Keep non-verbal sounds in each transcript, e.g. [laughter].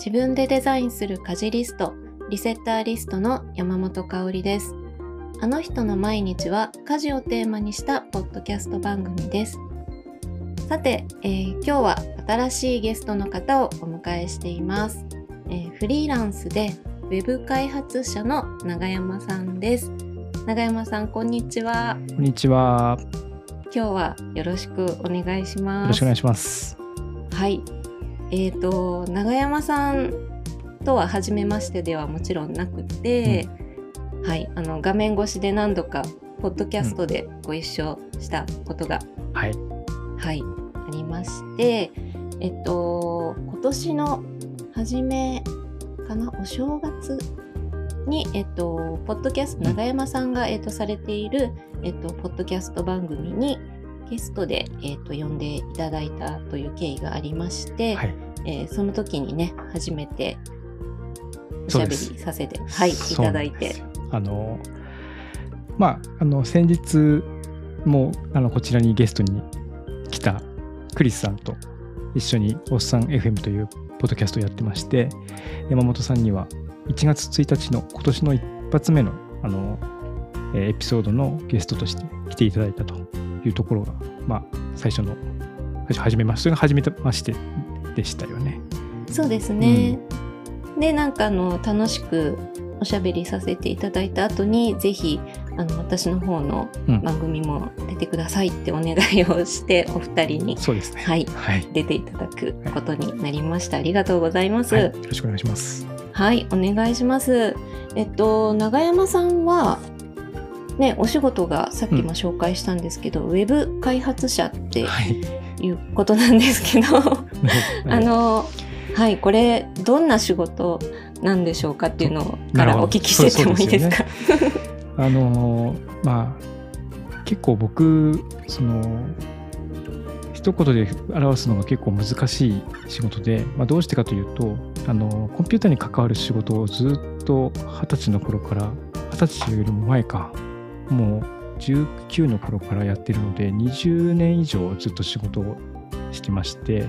自分でデザインする家事リスト、リセッターリストの山本香里です。あの人の毎日は家事をテーマにしたポッドキャスト番組です。さて、えー、今日は新しいゲストの方をお迎えしています。えー、フリーランスでウェブ開発者の永山さんです。永山さん、こんにちは。こんにちは。今日はよろしくお願いします。よろしくお願いします。はい。えっ、ー、と、永山さんとは初めましてではもちろんなくて、うん、はい、あの画面越しで何度かポッドキャストでご一緒したことが、うん、はい、はい、ありまして、えっと今年の初めかなお正月に、えっと、ポッドキャスト、永山さんが、えっと、されている、えっと、ポッドキャスト番組にゲストで、えっと、呼んでいただいたという経緯がありまして、はい、えー、その時にね、初めておしゃべりさせて、はい、いただいて。あの、まあ、あの、先日も、あの、こちらにゲストに来たクリスさんと一緒におっさん FM というポッドキャストをやってまして、山本さんには1月1日の今年の一発目のあのエピソードのゲストとして来ていただいたというところが、まあ、最初の、最初始めましそれが初めましてでしたよね。そうですね。うん、で、なんかあの、楽しくおしゃべりさせていただいた後に、ぜひ、あの、私の方の番組も出てくださいってお願いをして、うん、お二人に、そうですね。はい。はい、出ていただくことになりました。ありがとうございます、はい、よろしくお願いします。はい、お願いします。えっと、永山さんは、ね、お仕事がさっきも紹介したんですけど、うん、ウェブ開発者ってい。うことなんですけど、は [laughs] い、あの、はい、これどんな仕事なんでしょうかっていうのからお聞きしててもいいですか？すね、あのまあ結構僕その一言で表すのが結構難しい仕事で、まあ、どうしてかというとあのコンピューターに関わる仕事をずっと二十歳の頃から二十歳よりも前かもう19の頃からやってるので20年以上ずっと仕事をしてまして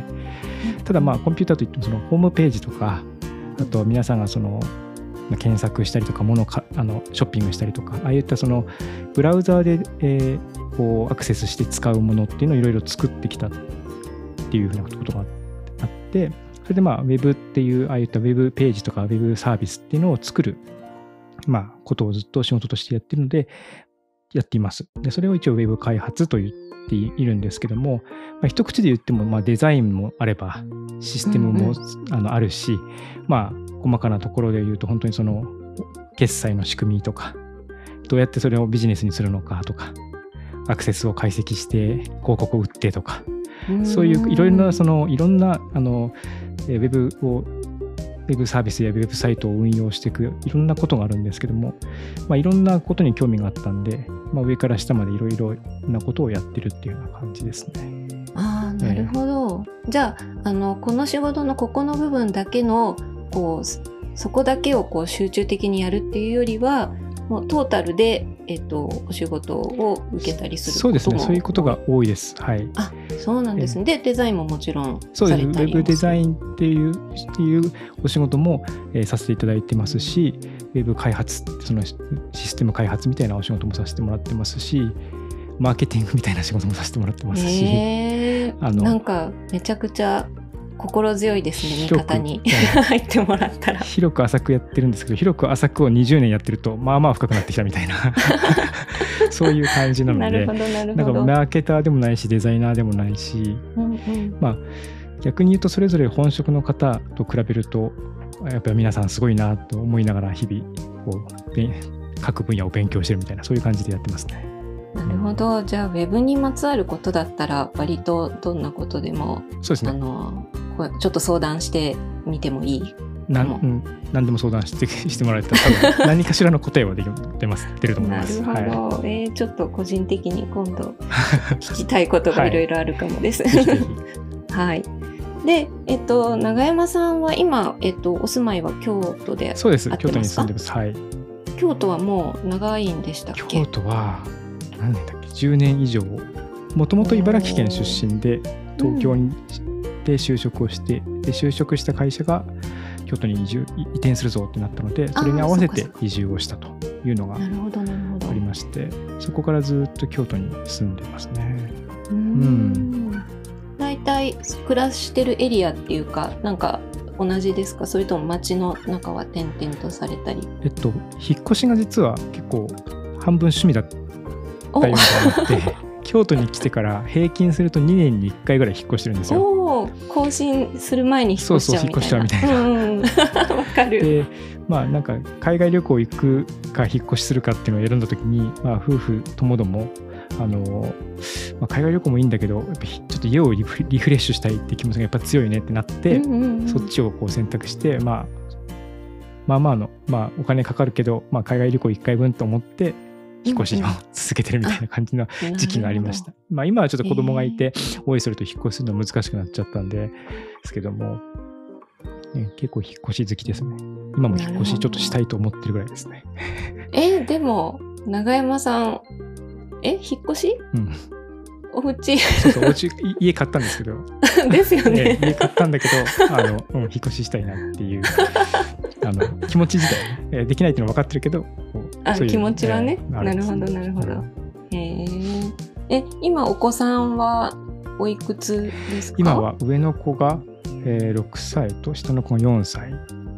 ただまあコンピューターといってもそのホームページとかあと皆さんがその検索したりとか物かあのショッピングしたりとかああいったそのブラウザーで、えー、こうアクセスして使うものっていうのをいろいろ作ってきたっていうふうなことがあってそれでまあウェブっていうああいったウェブページとかウェブサービスっていうのを作るまあことをずっと仕事としてやってるのでやっています。でそれを一応ウェブ開発と言っているんですけども、まあ、一口で言っても、まあ、デザインもあればシステムも、あのあるし、まあ細かなところで言うと本当にその決済の仕組みとかどうやってそれをビジネスにするのかとかアクセスを解析して広告を売ってとかそういういろいろなそのいろんなあのウェブをウェブサービスやウェブサイトを運用していくいろんなことがあるんですけども、まあ、いろんなことに興味があったんで、まあ、上から下までいろいろなことをやってるっていうような感じですね。あなるほど、えー、じゃああのこの仕事のここの部分だけのこうそこだけをこう集中的にやるっていうよりはもうトータルでえっと、お仕事を受けたりするそうですね、そういうことが多いです。はい。あ、そうなんですね。で、デザインももちろんそうです。ウェブデザインっていういうお仕事も、えー、させていただいてますし、ウェブ開発、そのシステム開発みたいなお仕事もさせてもらってますし、マーケティングみたいな仕事もさせてもらってますし、えー、あのなんかめちゃくちゃ心強いですね味方に。[laughs] 入ってもらったら。広く浅くやってるんですけど広く浅くを20年やってるとまあまあ深くなってきたみたいな。[laughs] そういう感じなので。なるほどなるほど。なんかマーケターでもないしデザイナーでもないし、うんうん、まあ逆に言うとそれぞれ本職の方と比べるとやっぱり皆さんすごいなと思いながら日々こう各分野を勉強してるみたいなそういう感じでやってますね。なるほど。じゃあウェブにまつわることだったら割とどんなことでもそうです、ね、あのちょっと相談してみてもいい？なん、う。ん、何でも相談してしてもらえたら多分 [laughs] 何かしらの答えはで出ます出ると思います。なるほど、はい、えー、ちょっと個人的に今度聞きたいことがい。ろいろあるかもです。[laughs] はい、で、えっと、長山さんは今、えっと、お住まいは京都でそうです、京都に住んでます。はい。京都はもう長いんでしたっけ？京都は、何年だっけ、10年以上。もともと茨城県出身で、東京に、で就職をして、で、就職した会社が、京都に移住移転するぞってなったのでそれに合わせて移住をしたというのがありましてそこからずっと京都に住んでますね。うーん。大体暮らしてるエリアっていうかなんか同じですか？それとも街の中は転々とされたり？えっと引っ越しが実は結構半分趣味だったおようなって京都に来てから平均すると2年に1回ぐらい引っ越してるんですよ。おー更新する前に引っ越しちゃうみたいな。そうそう引っ越しちゃうみたいな。うんうんわかる。でまあなんか海外旅行行くか引っ越しするかっていうのを選んだ時に、まあ、夫婦ともどもあの、まあ、海外旅行もいいんだけどちょっと家をリフリフレッシュしたいって気持ちがやっぱ強いねってなって、うんうんうん。そっちをこう選択して、まあ、まあまあの、まあ、お金かかるけど、まあ、海外旅行1回分と思って引っ越しを [laughs] 続けてるみたいな感じの時期がありました。まあ、今はちょっと子供がいて、おいそれと引っ越しするの難しくなっちゃったんでですけども、ね、結構引っ越し好きですね。今も引っ越しちょっとしたいと思ってるぐらいですね。えでも永山さんえ引っ越し？うん。お家そうそう、お家、い家買ったんですけど、[laughs] ですよねね、家買ったんだけど、あの、うん、引っ越ししたいなっていう、あの、気持ち自体ね、えできないっていうのは分かってるけど、あ気持ちはね。えーなるほどなるほど。うんへええ今お子さんはおいくつですか？今は上の子が、えー6歳と下の子が4歳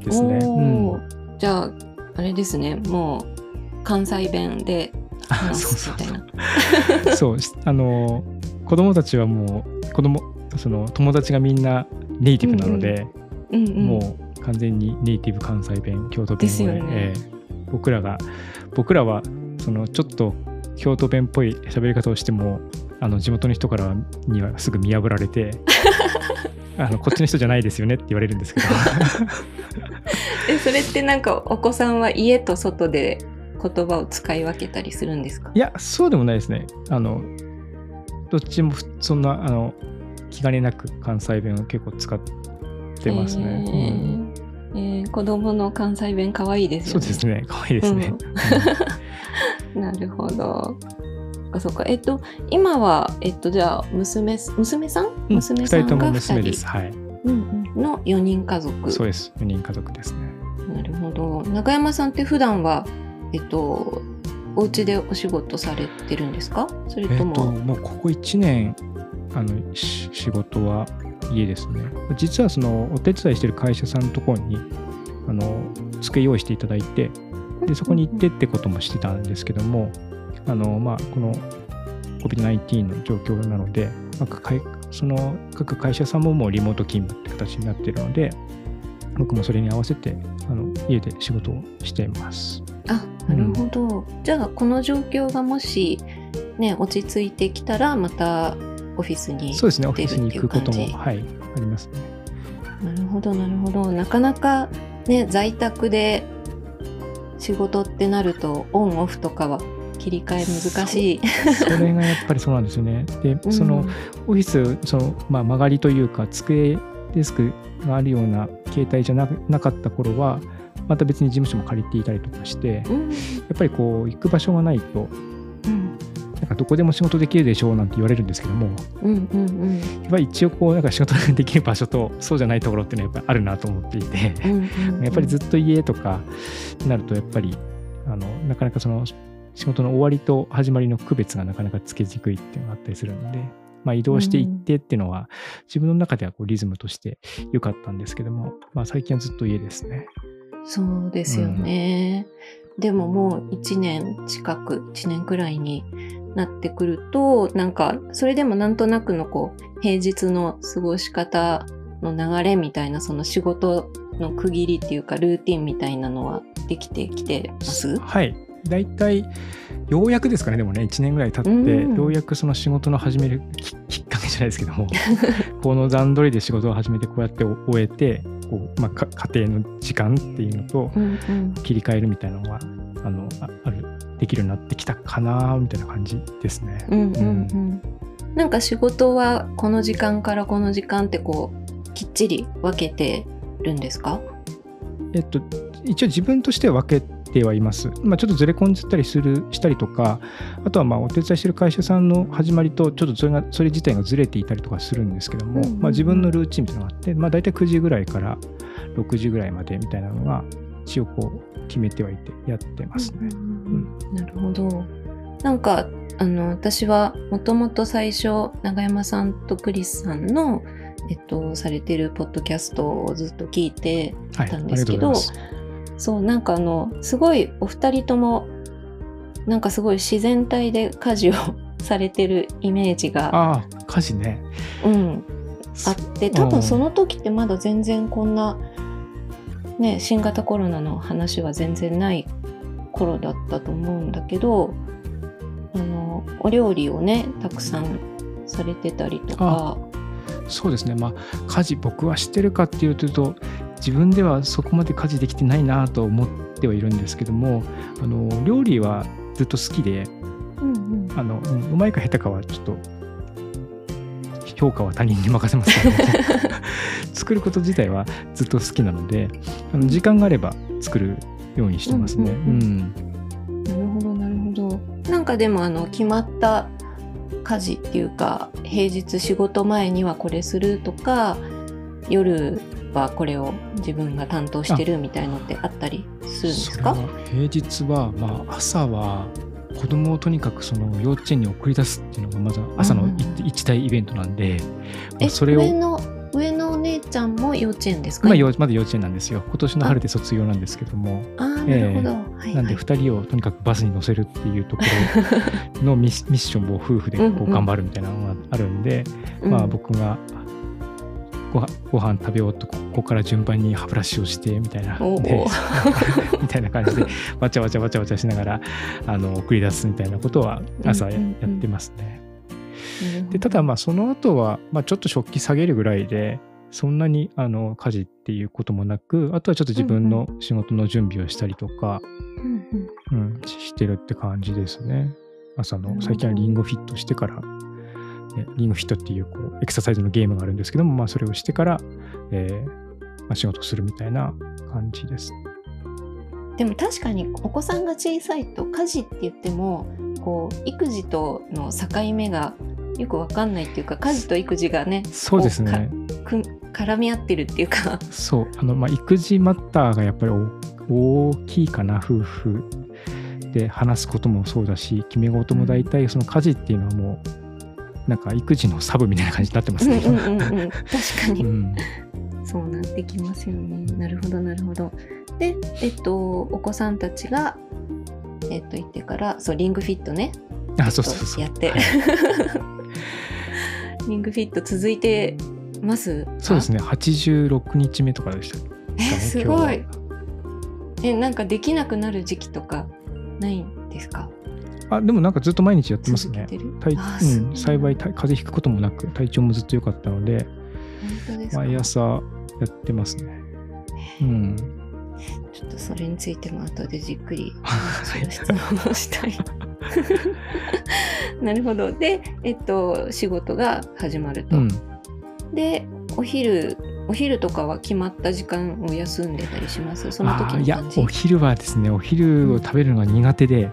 ですね。うん。じゃああれですね。もう関西弁であ話そうすみたいそうそうなそう [laughs] しあの子供たちはもう子供その友達がみんなネイティブなので、うんうん。もう完全にネイティブ関西弁京都弁で。すよね。えー僕らが僕らはそのちょっと京都弁っぽい喋り方をしてもあの地元の人からにはすぐ見破られて [laughs] あのこっちの人じゃないですよねって言われるんですけど。[laughs] えそれってなんかお子さんは家と外で言葉を使い分けたりするんですか？いやそうでもないですね。あのどっちもふそんなあの気兼ねなく関西弁を結構使ってますね、うんえーえー子供の関西弁可愛いですよね。そうですね可愛いですね、うん [laughs] なるほど。そっかそっか。えっと今はえっとじゃあ娘す娘さん？うん娘さん二人ともが娘二人ですはいうんうんの4人家族。そうです4人家族ですねなるほど。中山さんって普段はえっとお家でお仕事されてるんですか？それえっ、とも、ともうここ1年あのし仕事は家ですね実はそのお手伝いしてる会社さんのところにあの机用意していただいてでそこに行ってってこともしてたんですけどもあのまあこの COVID-19 の状況なので、まあ、その各会社さんももうリモート勤務って形になっているので僕もそれに合わせてあの家で仕事をしています。あなるほど。じゃあこの状況がもしね落ち着いてきたらまたオフィスにそうですね、オフィスに行くことも、はい、ありますね。なるほどなるほどなかなかね在宅で仕事ってなるとオンオフとかは切り替え難しい。それがやっぱりそうなんですよね。で、うんそのオフィス、その、まあ、曲がりというか、机、デスクがあるような携帯じゃななかった頃は、また別に事務所も借りていたりとかして、やっうんぱりこう、行く場所がないと、うんなん。かどこでも仕事できるでしょうなんて言われるんですけども、うんうんうん。やっぱり一応こう、なんか仕事ができる場所と、そうじゃないところっていうのはやっぱりあるなと思っていて、うんうんうん。やっぱりずっと家とかになると、やっぱりあのなかなかその仕事の終わりと始まりの区別がなかなかつけにくいっていうのがあったりするので、まあ、移動していってっていうのは、自分の中ではこうリズムとして良かったんですけども、まあ、最近はずっと家ですね。そうですよね。でももう1年近く1年くらいになってくるとなんかそれでもなんとなくのこう平日の過ごし方の流れみたいなその仕事の区切りっていうかルーティンみたいなのはできてきてます？はい。大体、ようやくですかね、でもね、1年ぐらい経って、うん。ようやくその仕事の始めるききっかけじゃないですけども、[laughs] この段取りで仕事を始めて、こうやって終えて、こうまあ、か家庭の時間っていうのと、うんうん。切り替えるみたいなのがあのああるできるようになってきたかなみたいな感じですね。うんうんうんなんか仕事はこの時間からこの時間ってこうきっちり分けてるんですか？えっと一応自分としては分けてはいます。まあ、ちょっとずれ込んじゃったりするしたりとかあとはまあお手伝いしてる会社さんの始まりとちょっとそれがそれ自体がずれていたりとかするんですけども、うんうんうんまあ、自分のルーチンみたいなのがあって、まあ、大体9時ぐらいから6時ぐらいまでみたいなのが一応こう決めてはいてやってますね。なるほど。なんかあの私はもともと最初永山さんとクリスさんの、えっと、されてるポッドキャストをずっと聞いてたんですけど、はい、そうなんかあのすごいお二人ともなんかすごい自然体で家事を [laughs] されてるイメージがああ家事ね。うん。あって多分その時ってまだ全然こんな、ね、新型コロナの話は全然ない頃だったと思うんだけどあのお料理をねたくさんされてたりとか。そうですね。まあ家事僕はしてるかっていうと自分ではそこまで家事できてないなと思ってはいるんですけどもあの料理はずっと好きで、うんうん、あのうまいか下手かはちょっと評価は他人に任せますけど [laughs] 作ること自体はずっと好きなのであの時間があれば作るようにしてますね。うんうんうんなるほどなるほど。なんかでもあの決まった家事っていうか平日仕事前にはこれするとか夜はこれを自分が担当してるみたいのってあったりするんですか？平日は、まあ、朝は子供をとにかくその幼稚園に送り出すっていうのがまず朝の一大イベントなんで、えそれを上の上のお姉ちゃんも幼稚園ですか、まあ、まだ幼稚園なんですよ。今年の春で卒業なんですけども。あーなるほど、はいはい。なんで2人をとにかくバスに乗せるっていうところのミッミッションを夫婦でこうんううん。頑張るみたいなのがあるんで、うん。まあ僕がごはご飯食べようとここから順番に歯ブラシをしてみたいなおーで [laughs] みたいな感じでわちゃわちゃわちゃわちゃしながらあの送り出すみたいなことは朝や,、ってますね。でただまあその後はまあちょっと食器下げるぐらいでそんなにあの家事っていうこともなくあとはちょっと自分の仕事の準備をしたりとか、うんうん。うん、してるって感じですね。朝の最近はリングフィットしてから、ね、リングフィットっていうこうエクササイズのゲームがあるんですけども、まあ、それをしてから、えーまあ、仕事するみたいな感じです。でも確かにお子さんが小さいと家事って言ってもこう育児との境目がよくわかんないっていうか家事と育児がねそうですね。く絡み合ってるっていうかそうあの、まあ、育児マッターがやっぱりお大きいかな夫婦で話すこともそうだし決め事も大体その家事っていうのはもうなんか育児のサブみたいな感じになってますね。うんうんうんうん。確かに、うん。そうなってきますよね。なるほどなるほど。でえっとお子さんたちがえっと言ってからそうリングフィットね。あそうそうそうやって。はい。[laughs] リングフィット続いてます？そうですね。86日目とかでしたえすごい。えなんかできなくなる時期とかないんですか？あでもなんかずっと毎日やってますね。体あうん、幸いた風邪ひくこともなく体調もずっと良かったので毎朝やってますね。うん。ちょっとそれについても後でじっくりはい [laughs] 質問をしたい。[laughs] なるほど。でえっと仕事が始まると、うん。でお昼お昼とかは決まった時間を休んでたりします？その時いやお昼はですねお昼を食べるのが苦手で、え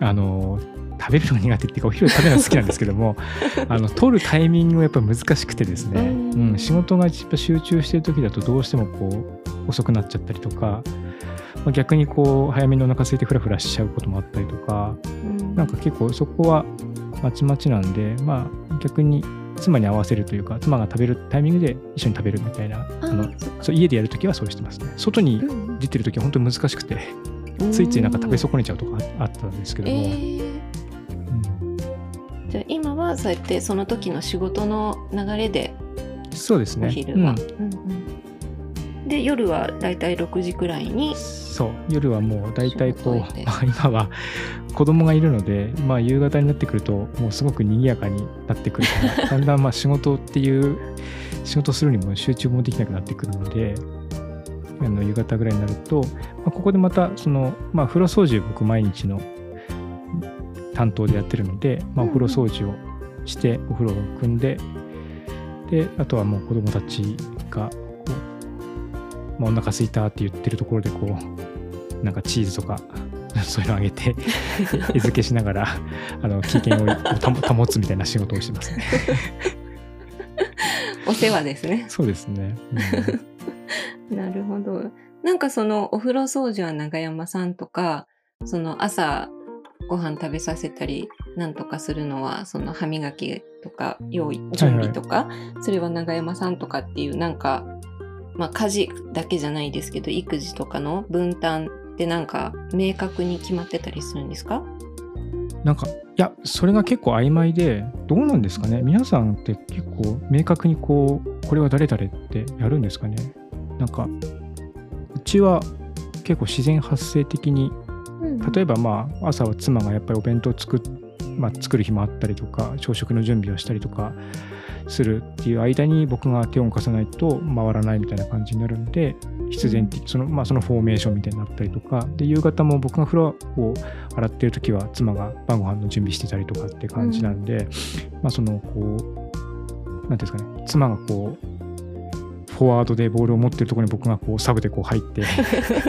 あの食べるのが苦手っていうかお昼を食べるのが好きなんですけども [laughs] あの取るタイミングがやっぱ難しくてですね、うん。うん、仕事がやっぱ集中してる時だとどうしてもこう遅くなっちゃったりとか、まあ、逆にこう早めにお腹空いてフラフラしちゃうこともあったりとかうん。なんか結構そこはまちまちなんでまあ逆に妻に合わせるというか妻が食べるタイミングで一緒に食べるみたいなああのそう家でやるときはそうしてますね。外にうん出てるときは本当に難しくてついついなんか食べ損ねちゃうとかああったんですけども、えー。うん。じゃあ今はそうやってその時の仕事の流れでそうですね。お昼は、うん。うんうん。で夜はだいたい6時くらいにそう。夜はもう大体こう [laughs] 今は子供がいるので、まあ、夕方になってくるともうすごく賑やかになってくるから [laughs] だんだんまあ仕事っていう仕事するにも集中もできなくなってくるのであの夕方ぐらいになると、まあ、ここでまたその、まあ、風呂掃除を僕毎日の担当でやってるので、まあ、お風呂掃除をしてお風呂を汲んでであとはもう子供たちがこう、まあ、お腹すいたって言ってるところでこうなんかチーズとか [laughs] そういうのあげて [laughs] 餌付けしながらあの機嫌を保保つみたいな仕事をしてますね。[laughs] お世話ですねそうですね。[laughs] なるほど。なんかそのお風呂掃除は永山さんとか、その朝ご飯食べさせたりなんとかするのはその歯磨きとか用意準備とか、それは永山さんとかっていうなんかまあ家事だけじゃないですけど育児とかの分担ってなんか明確に決まってたりするんですか？なんかいやそれが結構曖昧でどうなんですかね？皆さんって結構明確にこうこれは誰々ってやるんですかね？なんかうちは結構自然発生的に例えばまあ朝は妻がやっぱりお弁当を作,、まあ、作る日もあったりとか朝食の準備をしたりとかするっていう間に僕が手を動かさないと回らないみたいな感じになるんで必然的その,、まあ、そのフォーメーションみたいになったりとかで夕方も僕が風呂を洗ってる時は妻が晩ご飯の準備してたりとかって感じなんで、うん、まあそのこう何ていうんですかね妻がこうフォワードでボールを持ってるところに僕がこうサブでこう入って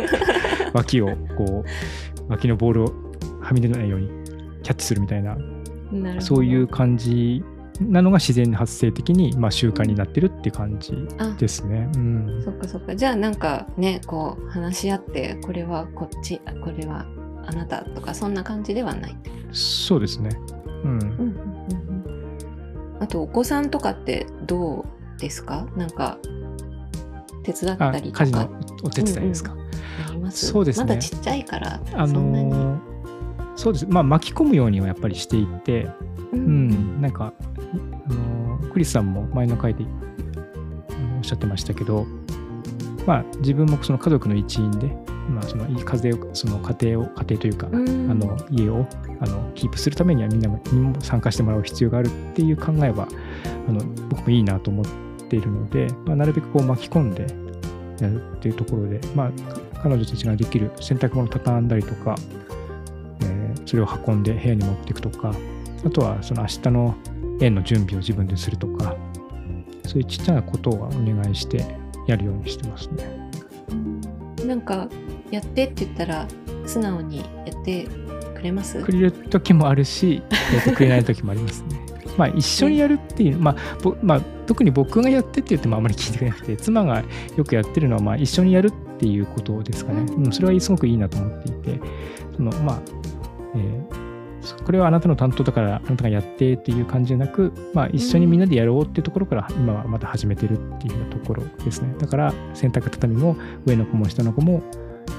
[laughs] 脇をこう脇のボールをはみ出ないようにキャッチするみたいなそういう感じなのが自然発生的に、まあ、習慣になってるって感じですね。うん、そっかそっか。じゃあなんかねこう話し合ってこれはこっちこれはあなたとかそんな感じではない。そうですね。うん、うんうんうん、あとお子さんとかってどうですか？なんか手伝ったりとか。家事のお手伝いですか？うんうんありますそうですね。まだちっちゃいから、あのそうです。まあ巻き込むようにはやっぱりしていて、うん、うん、なんか、あのクリスさんも前の回でおっしゃってましたけど、まあ自分もその家族の一員で、まあ、その家庭その家庭を家庭というか、うん、あの家をあのキープするためにはみんなも参加してもらう必要があるっていう考えはあの僕もいいなと思っているので、まあ、なるべくこう巻き込んでやるっていうところで、まあ、彼女たちができる洗濯物畳んだりとか、えー、それを運んで部屋に持っていくとか、あとはその明日の園の準備を自分でするとか、そういうちっちゃなことをお願いしてやるようにしてますね。なんか、やってって言ったら、素直にやってくれます？くれる時もあるし、やってくれない時もありますね。まあ、一緒にやるっていう、まあまあ、特に僕がやってって言ってもあまり聞いてくれなくて妻がよくやってるのは、まあ、一緒にやるっていうことですかね、うん、それはすごくいいなと思っていてそのまあ、えー、これはあなたの担当だからあなたがやってっていう感じじゃなく、まあ、一緒にみんなでやろうっていうところから今はまた始めてるっていうところですね。だから洗濯畳も上の子も下の子も、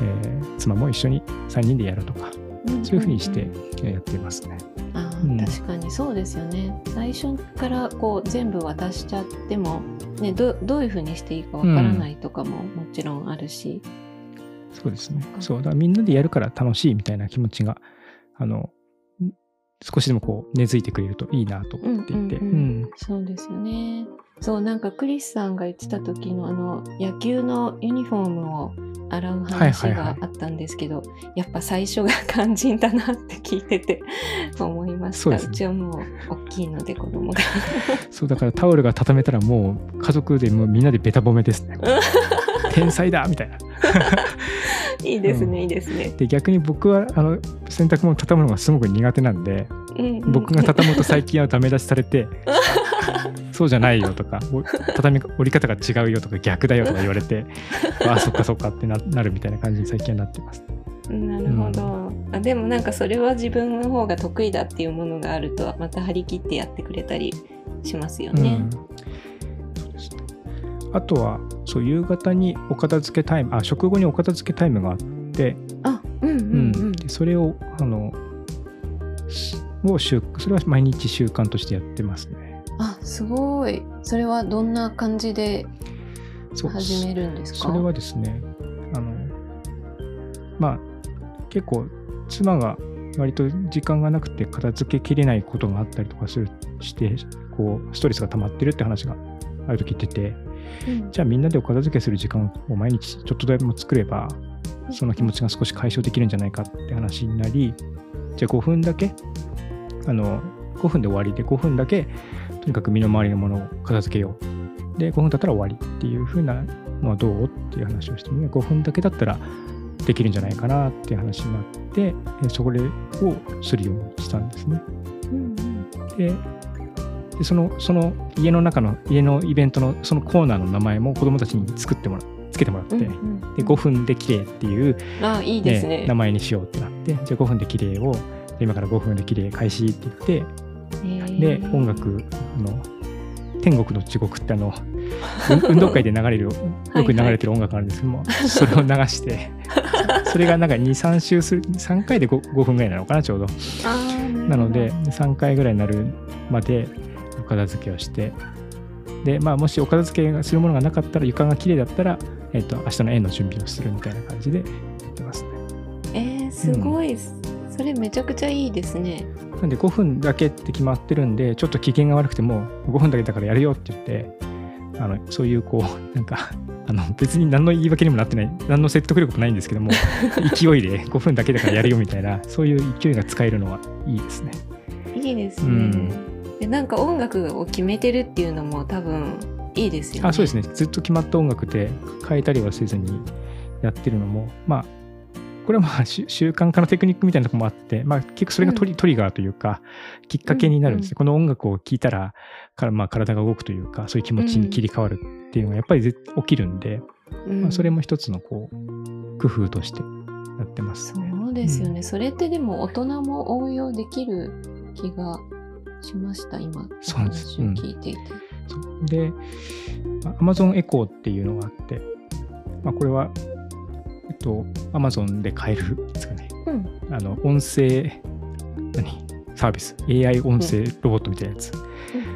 えー、妻も一緒に3人でやるとかそういうふうにしてやっていますね。うん、確かにそうですよね。最初からこう全部渡しちゃっても、ね、どどういうふうにしていいかわからないとかももちろんあるし、うん、そうですね。そうだみんなでやるから楽しいみたいな気持ちがあの少しでもこう根付いてくれるといいなと思っていて、そうですよねそうなんかクリスさんが言ってた時のあの野球のユニフォームを洗う話があったんですけど、やっぱ最初が肝心だなって聞いてて [laughs] 思いました、ね、うちはもう大きいので子供が。[laughs] そうだからタオルが畳めたらもう家族でもうみんなでベタ褒めですね。[laughs] 天才だみたいな。いいですね、うん、いいですね。で逆に僕はあの洗濯物畳むのがすごく苦手なんで、うんうん、僕が畳むと最近はダメ出しされてそうじゃないよとか [laughs] 畳み折り方が違うよとか逆だよとか言われて [laughs] ああそっかそっかってなるみたいな感じに最近はなってます。なるほど、うん、あでもなんかそれは自分の方が得意だっていうものがあるとまた張り切ってやってくれたりしますよね。うんあとはそう夕方にお片付けタイムあ食後にお片付けタイムがあってあうんうん、うん、でそれをあのを習それは毎日習慣としてやってますね。あすごい。それはどんな感じで始めるんですか？それはですねあのまあ結構妻が割と時間がなくて片付けきれないことがあったりとかするしてこうストレスが溜まってるって話がある時言ってて、うん、じゃあみんなでお片付けする時間を毎日ちょっとでも作ればその気持ちが少し解消できるんじゃないかって話になりじゃあ5分だけあの5分で終わりで5分だけとにかく身の回りのものを片付けよう。で、5分経ったら終わりっていう風なのはどう？っていう話をしてね、5分だけだったらできるんじゃないかなっていう話になって、それをするようにしたんですね。ででそのその家の中の家のイベントのそのコーナーの名前も子どもたちに作ってもらつけてもらって、うんうんで5分で綺麗っていう、あいいですね。名前にしようってなってじゃあ5分で綺麗を今から5分で綺麗開始って言ってで音楽あの天国の地獄ってあの [laughs] うん運動会で流れるよく流れてる音楽あるんですけども、[laughs] それを流してそれがなんか23周する3回で 5, 5分ぐらいなのかなちょうど。なのでる3回ぐらいになるまでお片付けをしてでまあもしお片付けするものがなかったら床が綺麗だったら、えっと明日の円の準備をするみたいな感じでやってますね。えー、すごい、それめちゃくちゃいいですね。なんで5分だけって決まってるんでちょっと機嫌が悪くても5分だけだからやるよって言ってあのそういうこうなんかあの別に何の言い訳にもなってない何の説得力もないんですけども [laughs] 勢いで5分だけだからやるよみたいなそういう勢いが使えるのはいいですね。いいですね。うんでなんか音楽を決めてるっていうのも多分いいですよね。あそうですねずっと決まった音楽で変えたりはせずにやってるのもまあこれはまあし習慣化のテクニックみたいなところもあって、まあ、結構それがトリ,、トリガーというかきっかけになるんですね、この音楽を聴いたらから、まあ、体が動くというかそういう気持ちに切り替わるっていうのがやっぱりぜ起きるんで、うん。まあ、それも一つのこう工夫としてやってます。ね。そうですよね、うん。それってでも大人も応用できる気がしました？今おそうなんです。聞いていて。で、まあ Amazon エコーっていうのがあって、まあ、これは、と、Amazon で買えるんですかね。うんあの、音声、何？サービス。AI 音声ロボットみたいなやつ。う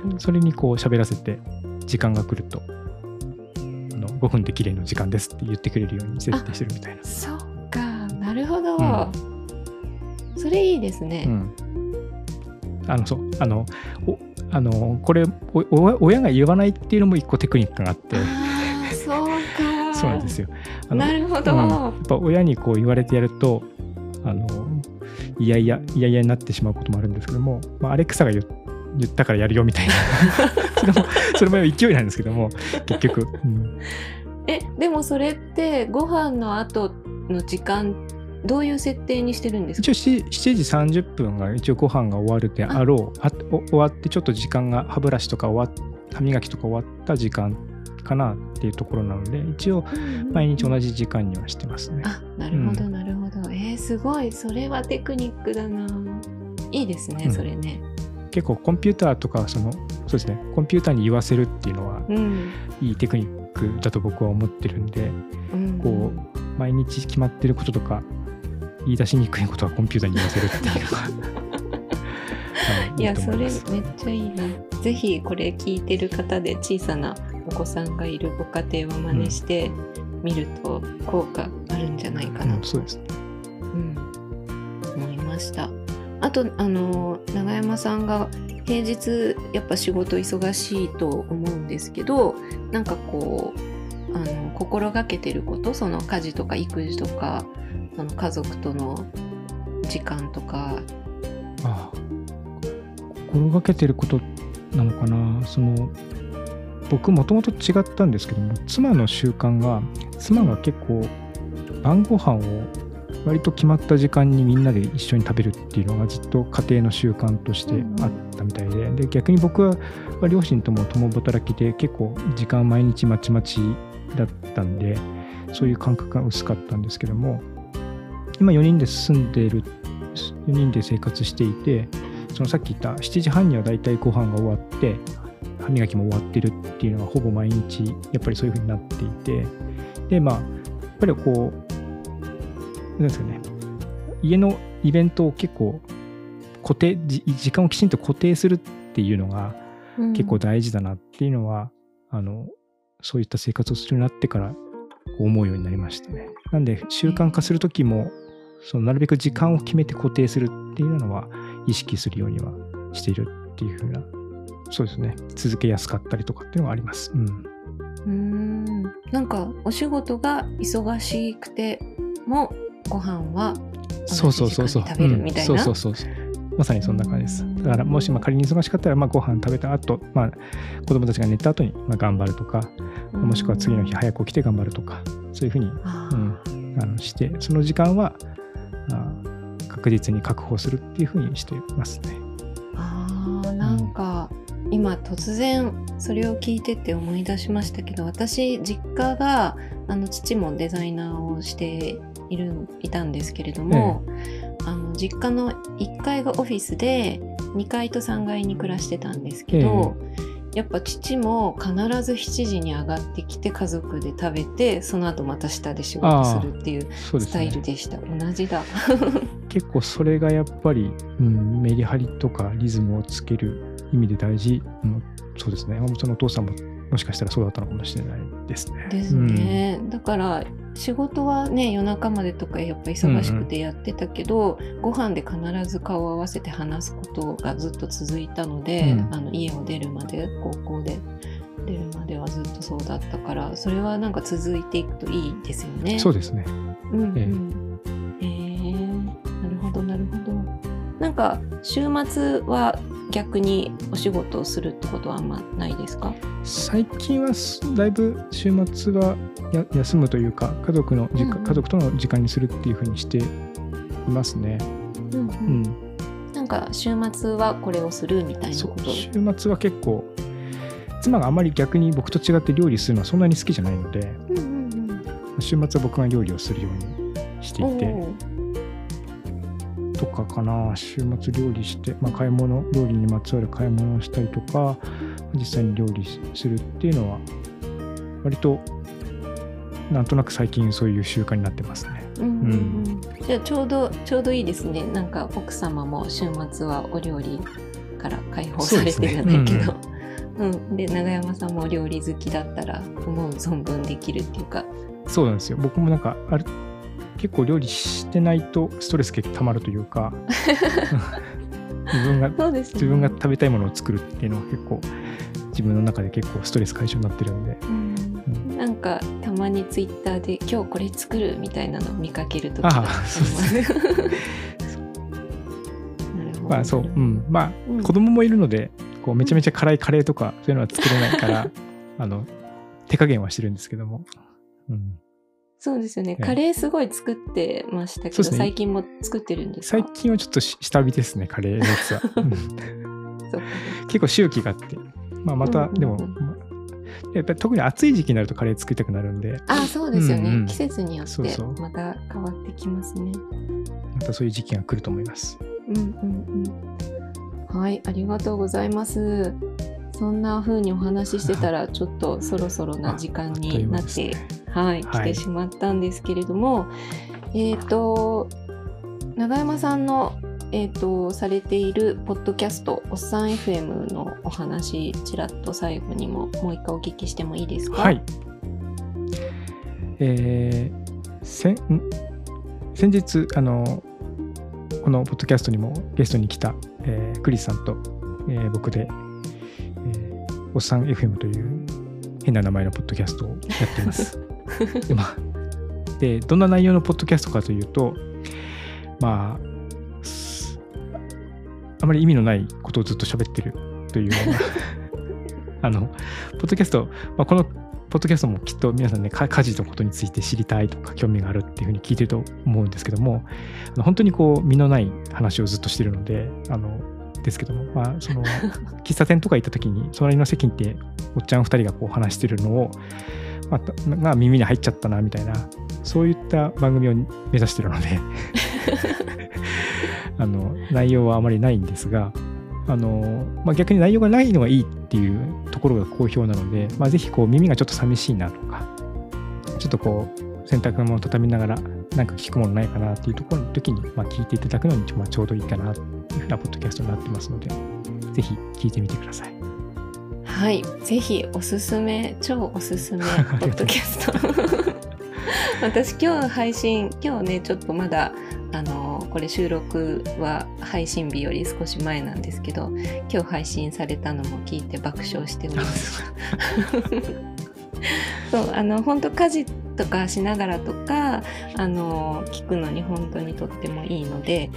んうんそれにこう喋らせて、時間が来ると、あの5分で綺麗の時間ですって言ってくれるように設定してるみたいな。そうかなるほど、んそれいいですね。うん。あの、そう、あの、おあのこれおお親が言わないっていうのも一個テクニックがあって、そうなんですよ。なるほど、うん。やっぱ親にこう言われてやるとあのいやいやいやいやになってしまうこともあるんですけども、まあ、アレクサが言言ったからやるよみたいな。[laughs] それもそれも勢いなんですけども結局、うん。えでもそれってご飯の後の時間どういう設定にしてるんですか？一応 7, 7時30分が一応ご飯が終わるであろう。あお終わってちょっと時間が歯ブラシとか終わっ歯磨きとか終わった時間かなっていうところなので一応毎日同じじ時間にはしてますね。あなるほどうなるほど、えー、すごい。それはテクニックだな。いいですね、うん。それね。結構コンピューターとかそのそうですねコンピューターに言わせるっていうのはうん、いいテクニックだと僕は思ってるんでうん、こう毎日決まってることとか言い出しにくいことはコンピューターに言わせるっていうのが [laughs] はいいやそれめっちゃいいな。ぜひこれ聞いてる方で小さなお子さんがいるご家庭を真似してみると効果あるんじゃないかな。とうんそうですね。うん、思いました。あとあの永山さんが平日やっぱ仕事忙しいと思うんですけどなんかこうあの心がけてることその家事とか育児とかその家族との時間とか。ああ心がけてることなのかな？その僕もともと違ったんですけども妻の習慣が妻が結構晩ご飯を割と決まった時間にみんなで一緒に食べるっていうのがずっと家庭の習慣としてあったみたいで,、で逆に僕は両親とも共働きで結構時間毎日まちまちだったんでそういう感覚が薄かったんですけども今4人で住んでいる4人で生活していてそのさっき言った7時半にはだいたいご飯が終わって歯磨きも終わってるっていうのがほぼ毎日やっぱりそういう風になっていて。でまあやっぱりこうなんですかね。家のイベントを結構固定じ時間をきちんと固定するっていうのが結構大事だなっていうのは、あのそういった生活をするようになってから思うようになりましたね。なんで習慣化する時もそのなるべく時間を決めて固定するっていうのは意識するようにはしているっていうふうなそうですね。続けやすかったりとかっていうのがあります。うん、うーん。なんかお仕事が忙しくてもご飯はそうそうそうそう。食べるみたいな。うん。そうそうそうそう。まさにそんな感じです。だからもしまあ仮に忙しかったらまあご飯食べた後、まあ子供たちが寝た後にまあ頑張るとか、もしくは次の日早く起きて頑張るとか、そういうふうに、うん、あのして、その時間はあ確実に確保するっていうふうにしてますね。なんか、今突然それを聞いてて思い出しましたけど私実家があの父もデザイナーをしているいたんですけれども、あの実家の1階がオフィスで2階と3階に暮らしてたんですけど、やっぱ父も必ず7時に上がってきて家族で食べてその後また下で仕事するっていうスタイルね。でした、同じだ [laughs] 結構それがやっぱり、うん、メリハリとかリズムをつける意味で大事。うん、そうですね。山本さんのお父さんももしかしたらそうだったのかもしれないですね。ですね、だから仕事はね夜中までとかやっぱ忙しくてやってたけど、ご飯で必ず顔を合わせて話すことがずっと続いたので、うんあの家を出るまで高校で出るまではずっとそうだったからそれはなんか続いていくといいですよね。うん。そうですね。うんうん、えええーなるほどなるほど。なんか週末は逆にお仕事をするってことはあんまないですか？最近はすだいぶ週末はや休むというか家族の時間、うんうん家族との時間にするっていうふうにしていますね。うんううんん。なんか週末はこれをするみたいなこと？週末は結構妻があまり逆に僕と違って料理するのはそんなに好きじゃないのでうんうん週末は僕が料理をするようにしてうん。いてとかかな週末料理して、まあ、買い物料理にまつわる買い物をしたりとか実際に料理するっていうのは割となんとなく最近そういう習慣になってますね。うんうんうん。じゃあちょうどちょうどいいですね。なんか奥様も週末はお料理から解放されてるじゃないけど。うん、で長山さんもお料理好きだったら思う存分できるっていうかそうなんですよ僕もなんかある結構料理してないとストレス結構たまるというか [laughs] 自分がね。自分が食べたいものを作るっていうのは結構自分の中で結構ストレス解消になってるんで、うん。なんかたまにツイッターで「今日これ作る」みたいなの見かけるときああがあります。なるほどまあそう、うん、まあうん。子供もいるのでこうめちゃめちゃ辛いカレーとかそういうのは作れないから [laughs] あの手加減はしてるんですけども、うん、そうですよね。ええ。カレーすごい作ってましたけど、ね。最近も作ってるんですか？最近はちょっとし下火ですねカレーのやつは、[laughs] 結構周期があって、まあ、また、でも、まあやっぱり特に暑い時期になるとカレー作りたくなるんで。あそうですよね、うんうん。季節によってそうそう。また変わってきますね。またそういう時期が来ると思います。うんうんうん。はい、ありがとうございます。そんな風にお話ししてたら、ちょっとそろそろな時間になって、ねはい、はい来てしまったんですけれども、えっ、と、長山さんの、えー、とされているポッドキャスト、おっさん FM のお話、ちらっと最後にももう一回お聞きしてもいいですか？はい。えー、先ん先日あのこのポッドキャストにもゲストに来た、えークリスさんと、えー僕で、えーおっさん FM という変な名前のポッドキャストをやっています。[laughs] でまあでどんな内容のポッドキャストかというとまあすあまり意味のないことをずっと喋ってるというような [laughs] あのポッドキャスト、まあ、このポッドキャストもきっと皆さんねか家事のことについて知りたいとか興味があるっていうふうに聞いてると思うんですけども本当にこう身のない話をずっとしてるのであのですけども、まあ、その [laughs] 喫茶店とか行った時に隣の席にいておっちゃん2人がこう話してるのを、まあ、が耳に入っちゃったなみたいなそういった番組を目指してるので [laughs] あの内容はあまりないんですがあの、まあ、逆に内容がないのがいいっていうところが好評なので、まあ、ぜひこう耳がちょっと寂しいなとかちょっとこう洗濯物を畳みながらなんか聞くものないかなっていうところの時に、まあ、聞いていただくのに、まあ、ちょうどいいかなっていうふうなポッドキャストになってますのでぜひ聞いてみてください。はい、ぜひおすすめ、超おすすめ、[laughs] ポッドキャスト。[laughs] 私今日配信、今日ね、ちょっとまだ、あの、これ収録は配信日より少し前なんですけど、今日配信されたのも聞いて爆笑しております。[laughs] そう、あの、本当家事とかしながらとか、あの、聞くのに本当にとってもいいので、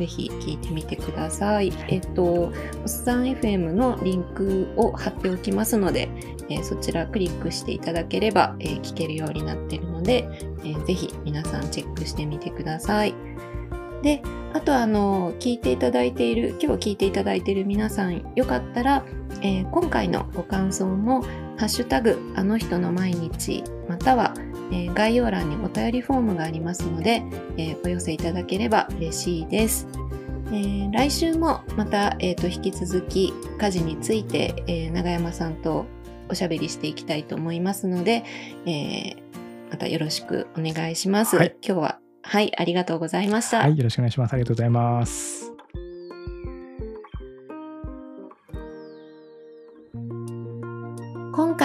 ぜひ聞いてみてください。えっと、おっさん FM のリンクを貼っておきますので、えーそちらクリックしていただければ、えー聞けるようになっているので、えーぜひ皆さんチェックしてみてください。であとあの聞いていただいている今日聞いていただいている皆さんよかったら、えー、今回のご感想も「ハッシュタグあの人の毎日」または、えー、概要欄にお便りフォームがありますので、えー、お寄せいただければ嬉しいです。えー、来週もまた、えーと、引き続き家事について、えー、長山さんとおしゃべりしていきたいと思いますので、えー、またよろしくお願いします。はい、今日ははい、ありがとうございました。はい、よろしくお願いします。ありがとうございます。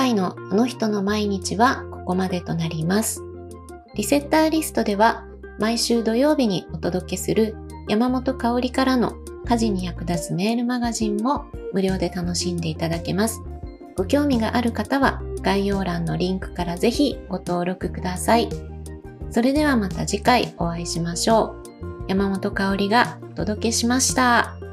回のあの人の毎日はここまでとなります。リセッターリストでは毎週土曜日にお届けする山本香里からの家事に役立つメールマガジンも無料で楽しんでいただけます。ご興味がある方は概要欄のリンクからぜひご登録ください。それではまた次回お会いしましょう。山本香里がお届けしました。